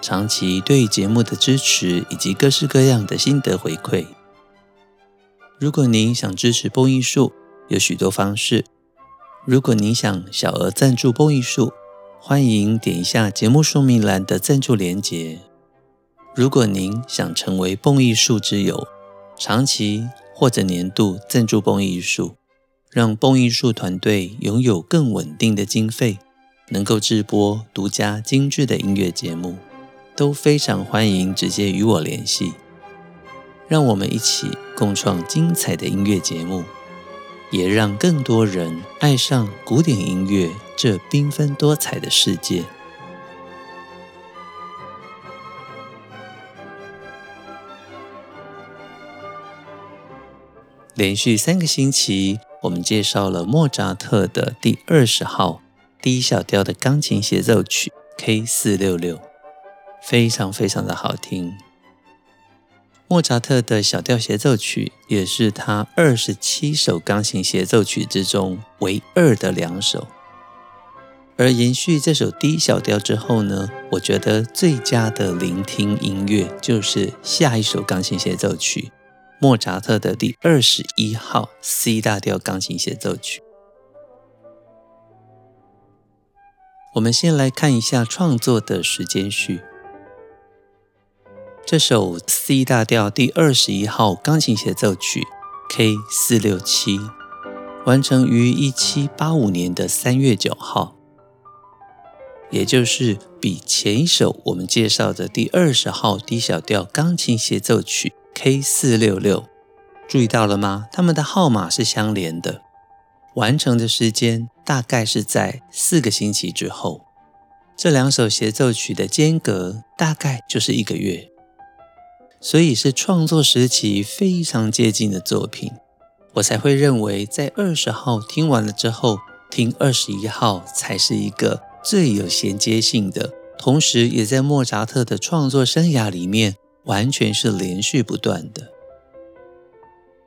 长期对节目的支持以及各式各样的心得回馈。如果您想支持蹦艺术，有许多方式。如果您想小额赞助蹦艺术，欢迎点一下节目说明栏的赞助连结。如果您想成为蹦艺术之友，长期或者年度赞助蹦艺术，让蹦艺术团队拥有更稳定的经费，能够制播独家精致的音乐节目。都非常欢迎直接与我联系，让我们一起共创精彩的音乐节目，也让更多人爱上古典音乐这缤纷多彩的世界。连续三个星期，我们介绍了莫扎特的第二十号 D 小调的钢琴协奏曲 K 四六六。非常非常的好听。莫扎特的小调协奏曲也是他二十七首钢琴协奏曲之中唯二的两首。而延续这首 D 小调之后呢，我觉得最佳的聆听音乐就是下一首钢琴协奏曲——莫扎特的第二十一号 C 大调钢琴协奏曲。我们先来看一下创作的时间序。这首 C 大调第二十一号钢琴协奏曲 K 四六七，完成于一七八五年的三月九号，也就是比前一首我们介绍的第二十号 D 小调钢琴协奏曲 K 四六六，注意到了吗？它们的号码是相连的，完成的时间大概是在四个星期之后。这两首协奏曲的间隔大概就是一个月。所以是创作时期非常接近的作品，我才会认为在二十号听完了之后，听二十一号才是一个最有衔接性的，同时也在莫扎特的创作生涯里面完全是连续不断的。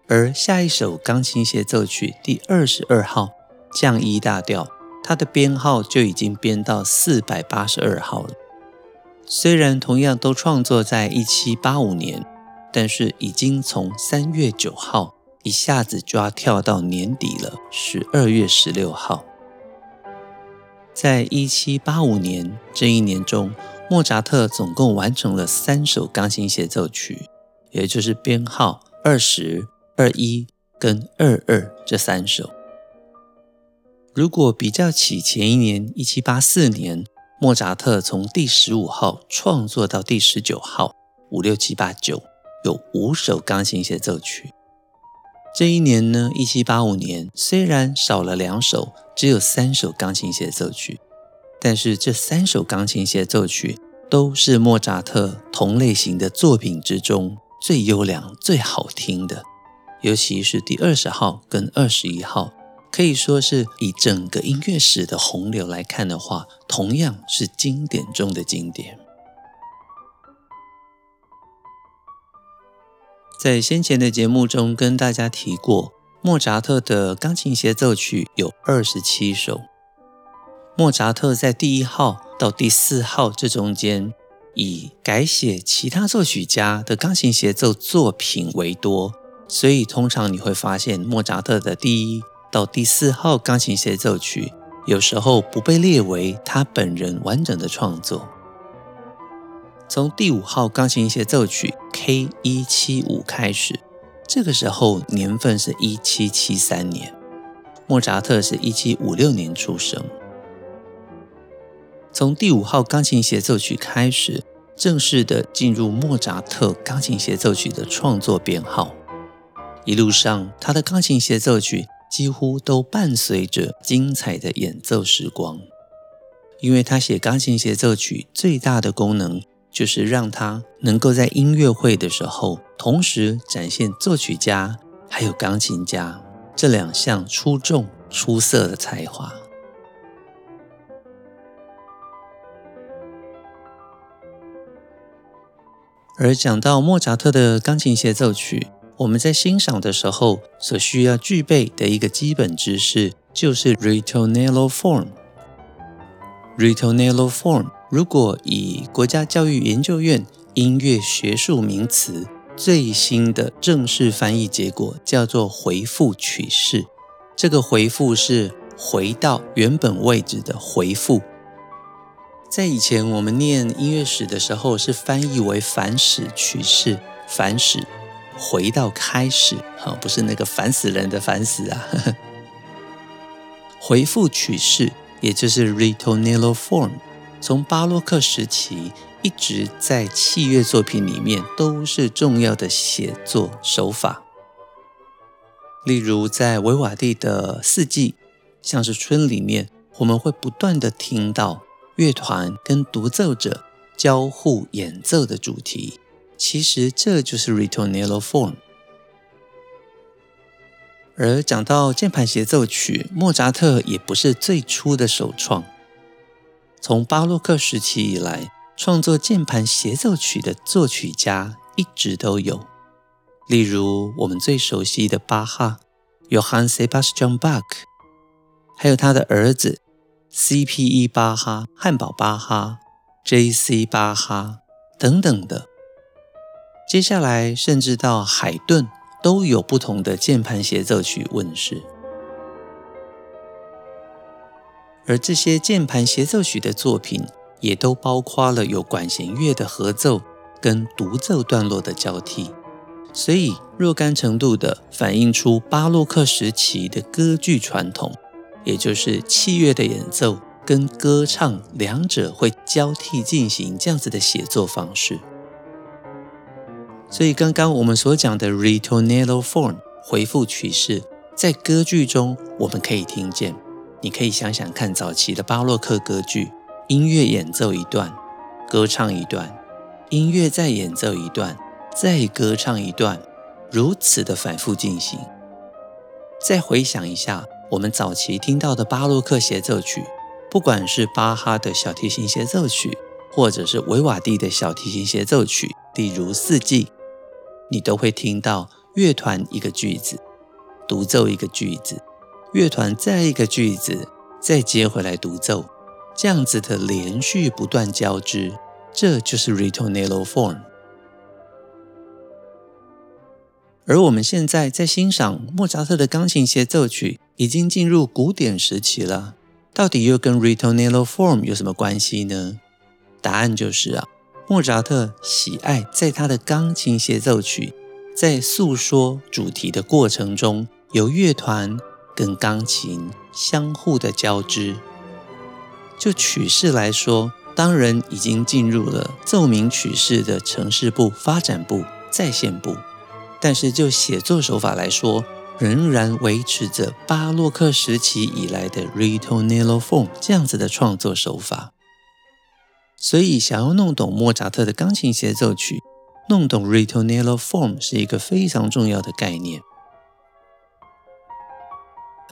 而下一首钢琴协奏曲第二十二号降 E 大调，它的编号就已经编到四百八十二号了。虽然同样都创作在一七八五年，但是已经从三月九号一下子就要跳到年底了，十二月十六号。在一七八五年这一年中，莫扎特总共完成了三首钢琴协奏曲，也就是编号二十二一跟二二这三首。如果比较起前一年一七八四年。莫扎特从第十五号创作到第十九号，五六七八九有五首钢琴协奏曲。这一年呢，一七八五年虽然少了两首，只有三首钢琴协奏曲，但是这三首钢琴协奏曲都是莫扎特同类型的作品之中最优良、最好听的，尤其是第二十号跟二十一号。可以说是以整个音乐史的洪流来看的话，同样是经典中的经典。在先前的节目中跟大家提过，莫扎特的钢琴协奏曲有二十七首。莫扎特在第一号到第四号这中间，以改写其他作曲家的钢琴协奏作品为多，所以通常你会发现莫扎特的第一。到第四号钢琴协奏曲，有时候不被列为他本人完整的创作。从第五号钢琴协奏曲 K 一七五开始，这个时候年份是一七七三年，莫扎特是一七五六年出生。从第五号钢琴协奏曲开始，正式的进入莫扎特钢琴协奏曲的创作编号。一路上，他的钢琴协奏曲。几乎都伴随着精彩的演奏时光，因为他写钢琴协奏曲最大的功能就是让他能够在音乐会的时候，同时展现作曲家还有钢琴家这两项出众出色的才华。而讲到莫扎特的钢琴协奏曲，我们在欣赏的时候所需要具备的一个基本知识，就是 ritornello form。ritornello form，如果以国家教育研究院音乐学术名词最新的正式翻译结果，叫做回复曲式。这个回复是回到原本位置的回复。在以前我们念音乐史的时候，是翻译为反始曲式，反始回到开始，哈，不是那个烦死人的烦死啊。回复曲式，也就是 ritornello form，从巴洛克时期一直在器乐作品里面都是重要的写作手法。例如在维瓦蒂的四季，像是春里面，我们会不断地听到。乐团跟独奏者交互演奏的主题，其实这就是 ritornello form。而讲到键盘协奏曲，莫扎特也不是最初的首创。从巴洛克时期以来，创作键盘协奏曲的作曲家一直都有，例如我们最熟悉的巴哈，Johann Sebastian Bach，还有他的儿子。C.P.E. 巴哈、汉堡巴哈、J.C. 巴哈等等的，接下来甚至到海顿都有不同的键盘协奏曲问世，而这些键盘协奏曲的作品也都包括了有管弦乐的合奏跟独奏段落的交替，所以若干程度的反映出巴洛克时期的歌剧传统。也就是器乐的演奏跟歌唱两者会交替进行这样子的写作方式，所以刚刚我们所讲的 ritornello form 回复曲式，在歌剧中我们可以听见。你可以想想看，早期的巴洛克歌剧，音乐演奏一段，歌唱一段，音乐再演奏一段，再歌唱一段，如此的反复进行。再回想一下。我们早期听到的巴洛克协奏曲，不管是巴哈的小提琴协奏曲，或者是维瓦蒂的小提琴协奏曲，例如《四季》，你都会听到乐团一个句子，独奏一个句子，乐团再一个句子，再接回来独奏，这样子的连续不断交织，这就是 ritornello form。而我们现在在欣赏莫扎特的钢琴协奏曲，已经进入古典时期了。到底又跟 ritornello form 有什么关系呢？答案就是啊，莫扎特喜爱在他的钢琴协奏曲在诉说主题的过程中，由乐团跟钢琴相互的交织。就曲式来说，当然已经进入了奏鸣曲式的呈示部、发展部、再现部。但是就写作手法来说，仍然维持着巴洛克时期以来的 ritornello form 这样子的创作手法。所以，想要弄懂莫扎特的钢琴协奏曲，弄懂 ritornello form 是一个非常重要的概念。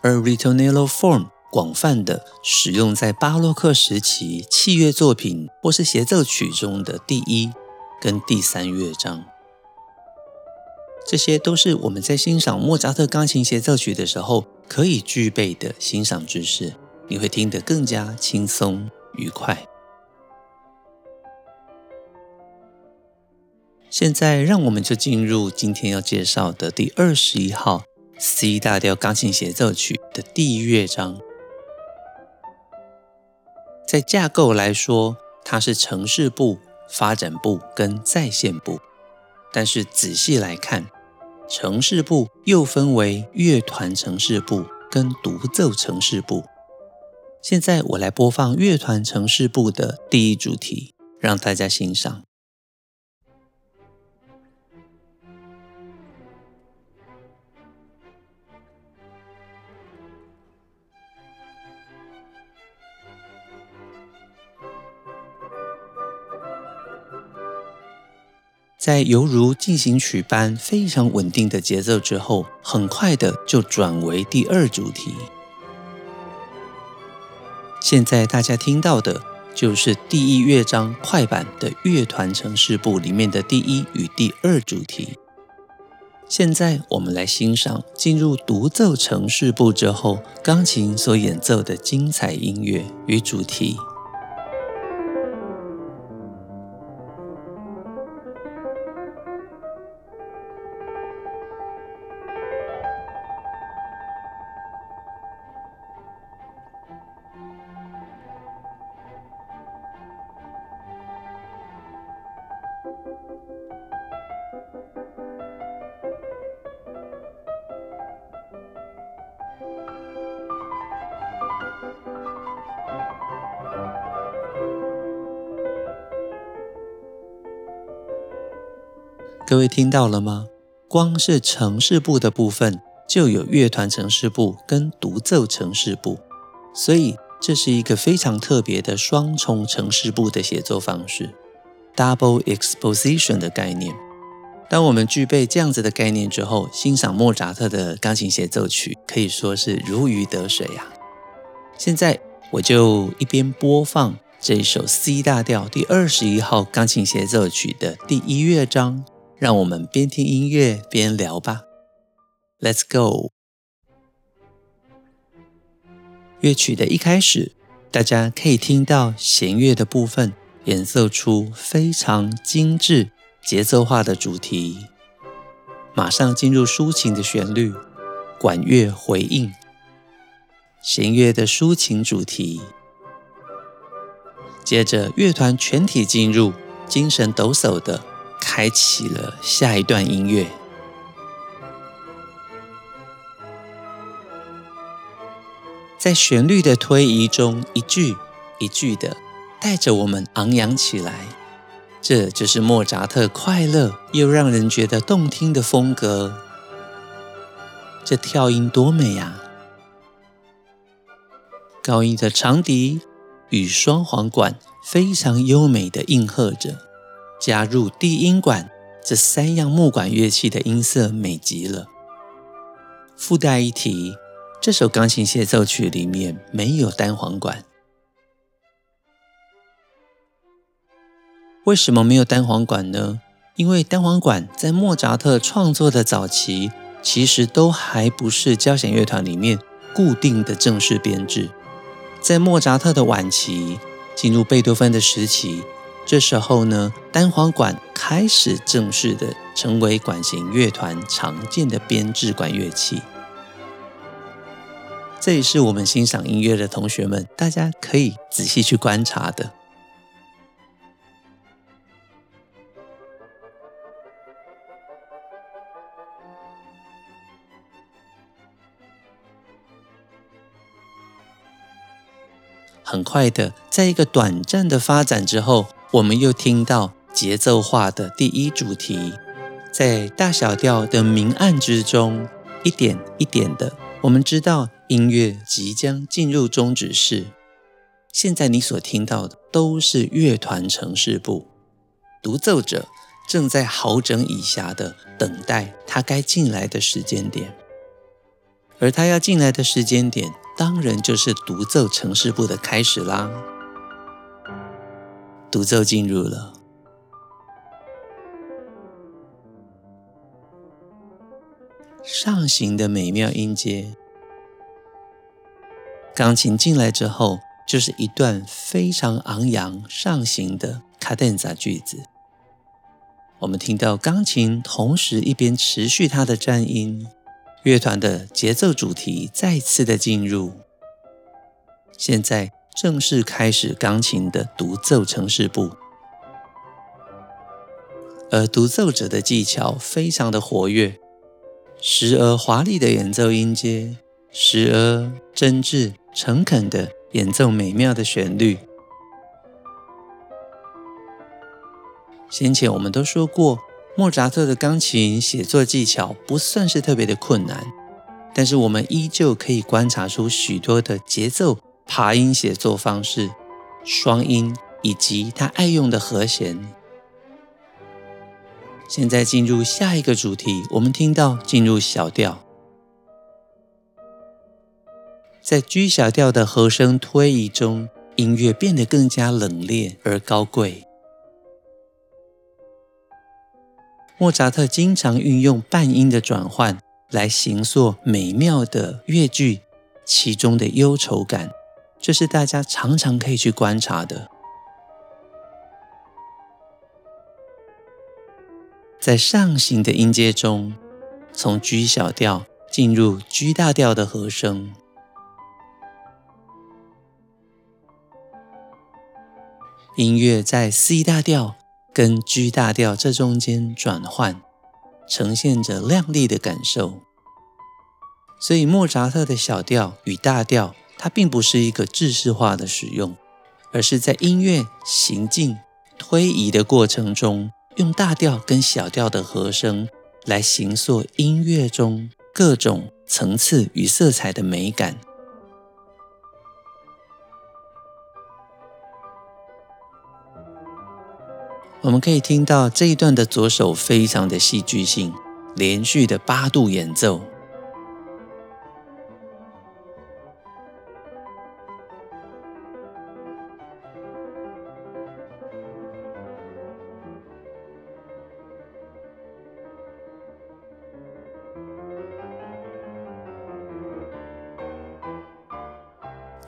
而 ritornello form 广泛的使用在巴洛克时期器乐作品或是协奏曲中的第一跟第三乐章。这些都是我们在欣赏莫扎特钢琴协奏曲的时候可以具备的欣赏知识，你会听得更加轻松愉快。现在，让我们就进入今天要介绍的第二十一号 C 大调钢琴协奏曲的第一乐章。在架构来说，它是呈示部、发展部跟再现部，但是仔细来看。呈示部又分为乐团呈示部跟独奏呈示部。现在我来播放乐团呈示部的第一主题，让大家欣赏。在犹如进行曲般非常稳定的节奏之后，很快的就转为第二主题。现在大家听到的就是第一乐章快板的乐团呈示部里面的第一与第二主题。现在我们来欣赏进入独奏呈示部之后，钢琴所演奏的精彩音乐与主题。各位听到了吗？光是城市部的部分就有乐团城市部跟独奏城市部，所以这是一个非常特别的双重城市部的写作方式，double exposition 的概念。当我们具备这样子的概念之后，欣赏莫扎特的钢琴协奏曲可以说是如鱼得水呀、啊。现在我就一边播放这首 C 大调第二十一号钢琴协奏曲的第一乐章。让我们边听音乐边聊吧。Let's go。乐曲的一开始，大家可以听到弦乐的部分演奏出非常精致、节奏化的主题，马上进入抒情的旋律，管乐回应，弦乐的抒情主题。接着，乐团全体进入，精神抖擞的。开启了下一段音乐，在旋律的推移中，一句一句的带着我们昂扬起来。这就是莫扎特快乐又让人觉得动听的风格。这跳音多美啊！高音的长笛与双簧管非常优美的应和着。加入低音管这三样木管乐器的音色美极了。附带一提，这首钢琴协奏曲里面没有单簧管。为什么没有单簧管呢？因为单簧管在莫扎特创作的早期，其实都还不是交响乐团里面固定的正式编制。在莫扎特的晚期，进入贝多芬的时期。这时候呢，单簧管开始正式的成为管弦乐团常见的编制管乐器。这也是我们欣赏音乐的同学们，大家可以仔细去观察的。很快的，在一个短暂的发展之后。我们又听到节奏化的第一主题，在大小调的明暗之中，一点一点的，我们知道音乐即将进入终止式。现在你所听到的都是乐团城市部，独奏者正在好整以暇的等待他该进来的时间点，而他要进来的时间点，当然就是独奏城市部的开始啦。独奏进入了，上行的美妙音阶。钢琴进来之后，就是一段非常昂扬上行的卡 denza 萨句子。我们听到钢琴同时一边持续它的颤音，乐团的节奏主题再次的进入。现在。正式开始钢琴的独奏呈示部，而独奏者的技巧非常的活跃，时而华丽的演奏音阶，时而真挚诚恳的演奏美妙的旋律。先前我们都说过，莫扎特的钢琴写作技巧不算是特别的困难，但是我们依旧可以观察出许多的节奏。爬音写作方式、双音以及他爱用的和弦，现在进入下一个主题，我们听到进入小调，在 G 小调的和声推移中，音乐变得更加冷冽而高贵。莫扎特经常运用半音的转换来形塑美妙的乐句，其中的忧愁感，这是大家常常可以去观察的。在上行的音阶中，从 G 小调进入 G 大调的和声，音乐在 C 大调跟 G 大调这中间转换，呈现着亮丽的感受。所以，莫扎特的小调与大调，它并不是一个制式化的使用，而是在音乐行进、推移的过程中。用大调跟小调的和声来形塑音乐中各种层次与色彩的美感。我们可以听到这一段的左手非常的戏剧性，连续的八度演奏。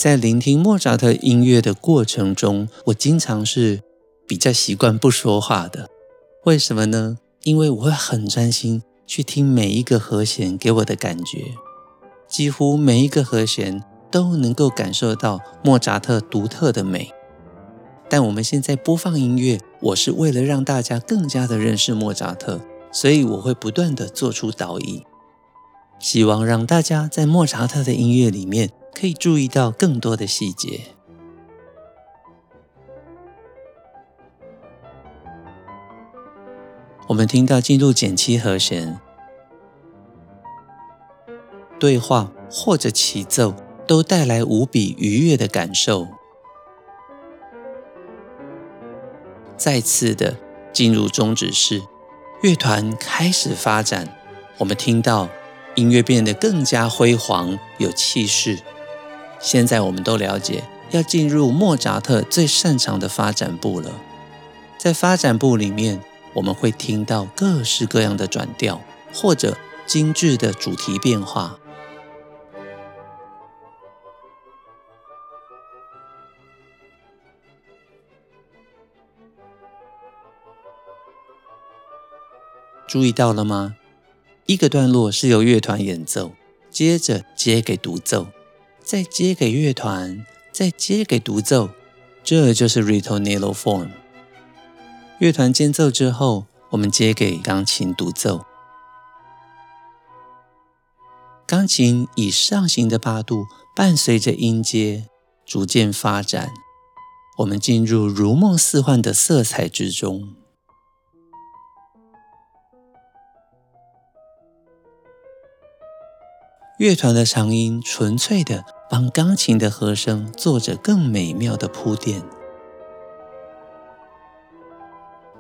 在聆听莫扎特音乐的过程中，我经常是比较习惯不说话的。为什么呢？因为我会很专心去听每一个和弦给我的感觉，几乎每一个和弦都能够感受到莫扎特独特的美。但我们现在播放音乐，我是为了让大家更加的认识莫扎特，所以我会不断的做出导引，希望让大家在莫扎特的音乐里面。可以注意到更多的细节。我们听到进入减七和弦，对话或者起奏都带来无比愉悦的感受。再次的进入终止式，乐团开始发展。我们听到音乐变得更加辉煌，有气势。现在我们都了解，要进入莫扎特最擅长的发展部了。在发展部里面，我们会听到各式各样的转调，或者精致的主题变化。注意到了吗？一个段落是由乐团演奏，接着接给独奏。再接给乐团，再接给独奏，这就是 ritornello form。乐团间奏之后，我们接给钢琴独奏。钢琴以上行的八度，伴随着音阶逐渐发展，我们进入如梦似幻的色彩之中。乐团的长音纯粹的帮钢琴的和声做着更美妙的铺垫，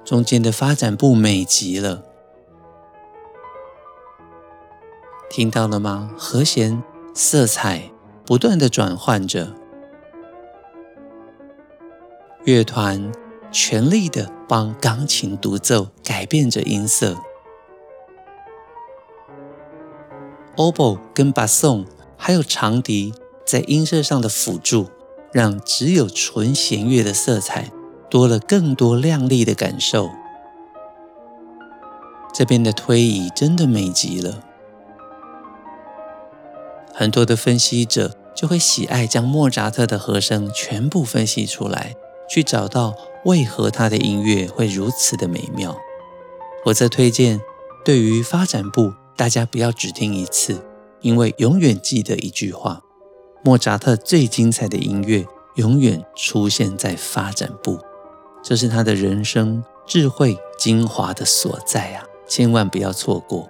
中间的发展部美极了，听到了吗？和弦色彩不断的转换着，乐团全力的帮钢琴独奏改变着音色。o b o 跟 Basson 还有长笛在音色上的辅助，让只有纯弦乐的色彩多了更多亮丽的感受。这边的推移真的美极了，很多的分析者就会喜爱将莫扎特的和声全部分析出来，去找到为何他的音乐会如此的美妙。我则推荐对于发展部。大家不要只听一次，因为永远记得一句话：莫扎特最精彩的音乐永远出现在发展部，这是他的人生智慧精华的所在啊！千万不要错过。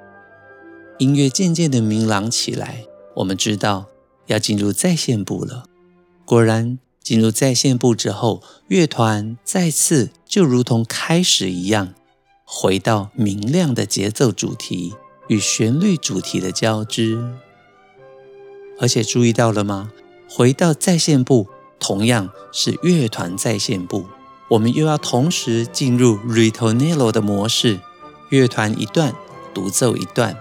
音乐渐渐的明朗起来，我们知道要进入再现部了。果然，进入再现部之后，乐团再次就如同开始一样，回到明亮的节奏主题与旋律主题的交织。而且注意到了吗？回到再现部，同样是乐团再现部，我们又要同时进入 ritornello 的模式，乐团一段，独奏一段，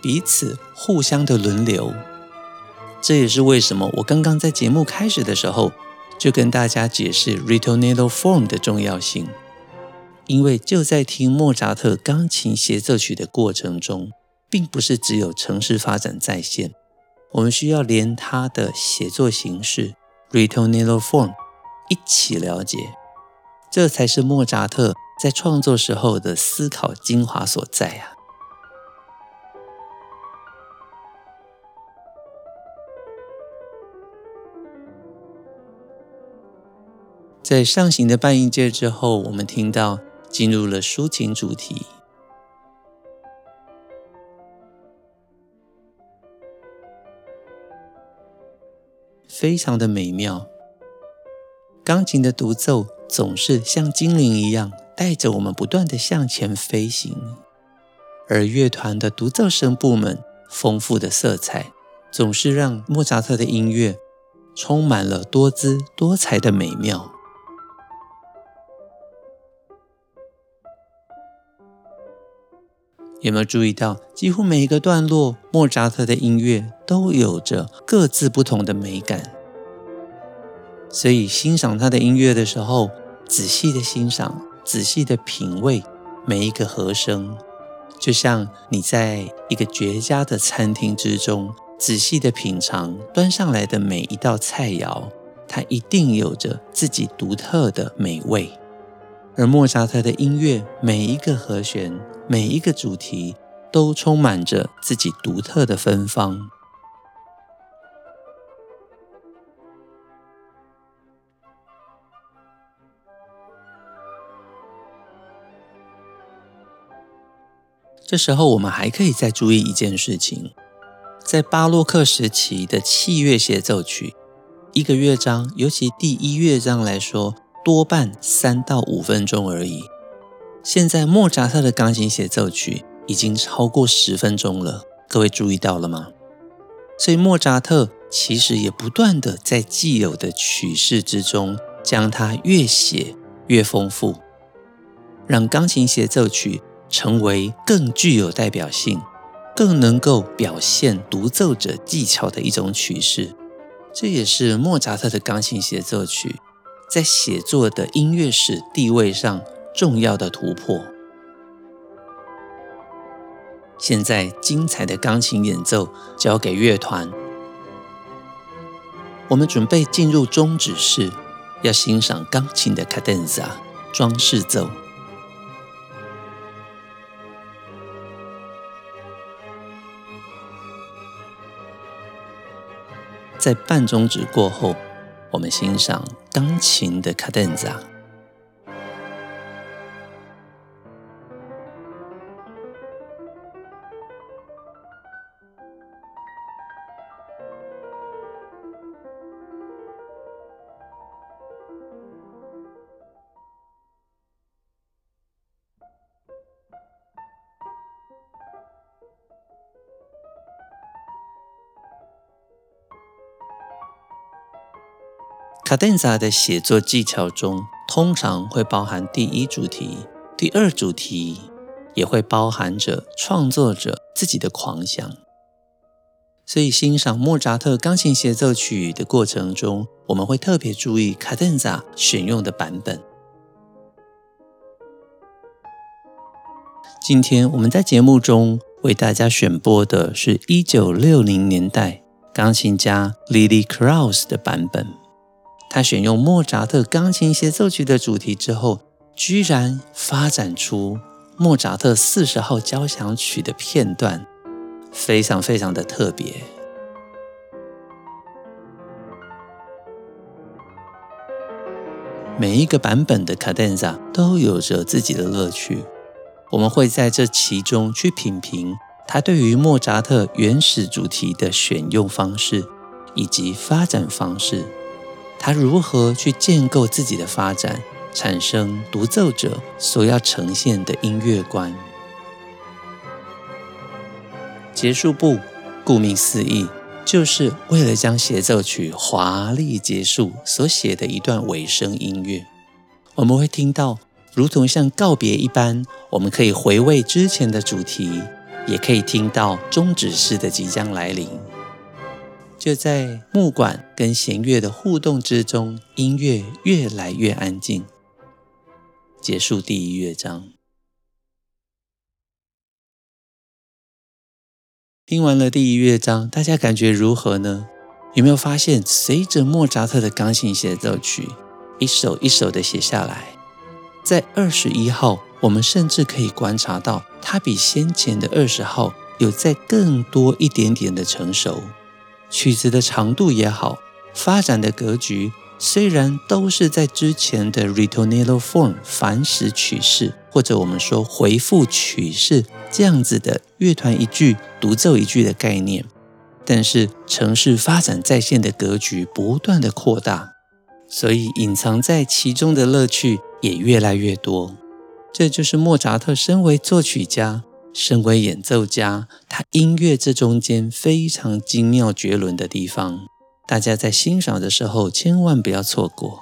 彼此互相的轮流。这也是为什么我刚刚在节目开始的时候就跟大家解释 ritornello form 的重要性，因为就在听莫扎特钢琴协奏曲的过程中，并不是只有城市发展再现。我们需要连他的写作形式 （ritornello form） 一起了解，这才是莫扎特在创作时候的思考精华所在啊！在上行的半音阶之后，我们听到进入了抒情主题。非常的美妙，钢琴的独奏总是像精灵一样，带着我们不断的向前飞行，而乐团的独奏声部们丰富的色彩，总是让莫扎特的音乐充满了多姿多彩的美妙。有没有注意到，几乎每一个段落，莫扎特的音乐都有着各自不同的美感。所以欣赏他的音乐的时候，仔细的欣赏，仔细的品味每一个和声，就像你在一个绝佳的餐厅之中，仔细的品尝端上来的每一道菜肴，它一定有着自己独特的美味。而莫扎特的音乐，每一个和弦，每一个主题，都充满着自己独特的芬芳。这时候，我们还可以再注意一件事情：在巴洛克时期的器乐协奏曲，一个乐章，尤其第一乐章来说，多半三到五分钟而已。现在莫扎特的钢琴协奏曲已经超过十分钟了，各位注意到了吗？所以莫扎特其实也不断地在既有的曲式之中，将它越写越丰富，让钢琴协奏曲成为更具有代表性、更能够表现独奏者技巧的一种曲式。这也是莫扎特的钢琴协奏曲。在写作的音乐史地位上重要的突破。现在精彩的钢琴演奏交给乐团，我们准备进入终止式，要欣赏钢琴的 cadenza 装饰奏。在半终止过后。我们欣赏钢琴的卡卡顿萨的写作技巧中，通常会包含第一主题、第二主题，也会包含着创作者自己的狂想。所以，欣赏莫扎特钢琴协奏曲的过程中，我们会特别注意卡顿萨选用的版本。今天我们在节目中为大家选播的是一九六零年代钢琴家 Lily Krauss 的版本。他选用莫扎特钢琴协奏曲的主题之后，居然发展出莫扎特四十号交响曲的片段，非常非常的特别。每一个版本的卡顿扎都有着自己的乐趣，我们会在这其中去品评他对于莫扎特原始主题的选用方式以及发展方式。他如何去建构自己的发展，产生独奏者所要呈现的音乐观。结束部，顾名思义，就是为了将协奏曲华丽结束所写的一段尾声音乐。我们会听到，如同像告别一般，我们可以回味之前的主题，也可以听到终止式的即将来临。就在木管跟弦乐的互动之中，音乐越来越安静，结束第一乐章。听完了第一乐章，大家感觉如何呢？有没有发现，随着莫扎特的钢琴协奏曲一首一首的写下来，在二十一号，我们甚至可以观察到，它比先前的二十号有再更多一点点的成熟。曲子的长度也好，发展的格局。虽然都是在之前的 ritornello form 反时曲式，或者我们说回复曲式这样子的乐团一句独奏一句的概念，但是城市发展再现的格局不断的扩大，所以隐藏在其中的乐趣也越来越多。这就是莫扎特身为作曲家、身为演奏家，他音乐这中间非常精妙绝伦的地方。大家在欣赏的时候，千万不要错过。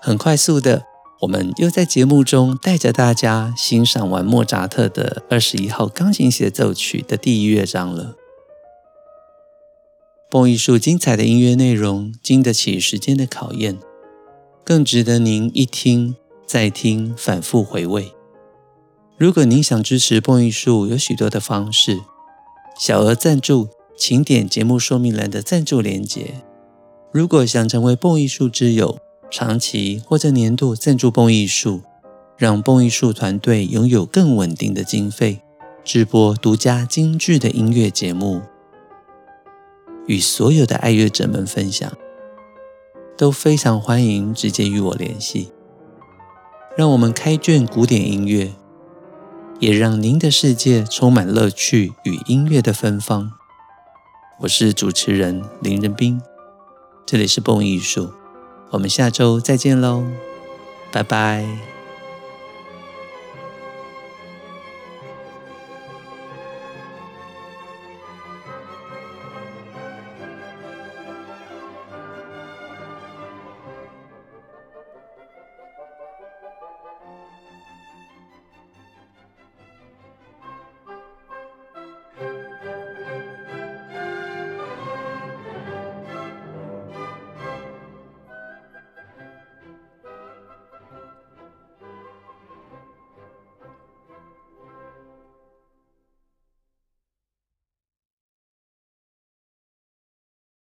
很快速的，我们又在节目中带着大家欣赏完莫扎特的二十一号钢琴协奏曲的第一乐章了。蹦艺术精彩的音乐内容，经得起时间的考验，更值得您一听再听，反复回味。如果您想支持蹦艺术，有许多的方式。小额赞助，请点节目说明栏的赞助链接。如果想成为蹦艺术之友，长期或者年度赞助蹦艺术，让蹦艺术团队拥有更稳定的经费，直播独家精致的音乐节目，与所有的爱乐者们分享，都非常欢迎直接与我联系。让我们开卷古典音乐。也让您的世界充满乐趣与音乐的芬芳。我是主持人林仁斌，这里是蹦艺术，我们下周再见喽，拜拜。